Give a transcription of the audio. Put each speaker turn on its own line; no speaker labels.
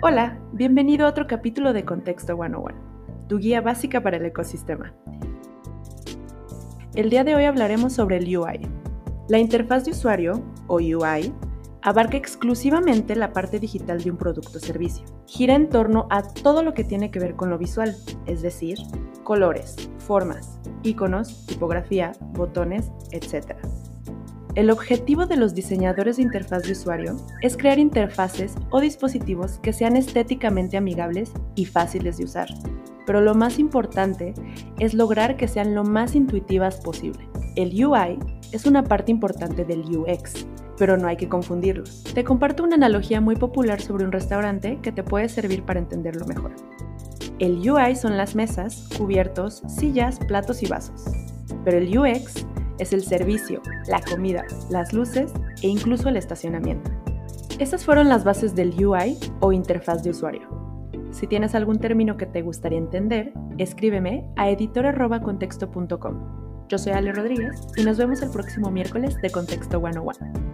Hola, bienvenido a otro capítulo de Contexto 101, tu guía básica para el ecosistema. El día de hoy hablaremos sobre el UI. La interfaz de usuario, o UI, abarca exclusivamente la parte digital de un producto o servicio. Gira en torno a todo lo que tiene que ver con lo visual, es decir, colores, formas, iconos, tipografía, botones, etc. El objetivo de los diseñadores de interfaz de usuario es crear interfaces o dispositivos que sean estéticamente amigables y fáciles de usar. Pero lo más importante es lograr que sean lo más intuitivas posible. El UI es una parte importante del UX, pero no hay que confundirlos. Te comparto una analogía muy popular sobre un restaurante que te puede servir para entenderlo mejor. El UI son las mesas, cubiertos, sillas, platos y vasos. Pero el UX es el servicio, la comida, las luces e incluso el estacionamiento. Estas fueron las bases del UI o interfaz de usuario. Si tienes algún término que te gustaría entender, escríbeme a editor.contexto.com. Yo soy Ale Rodríguez y nos vemos el próximo miércoles de Contexto 101.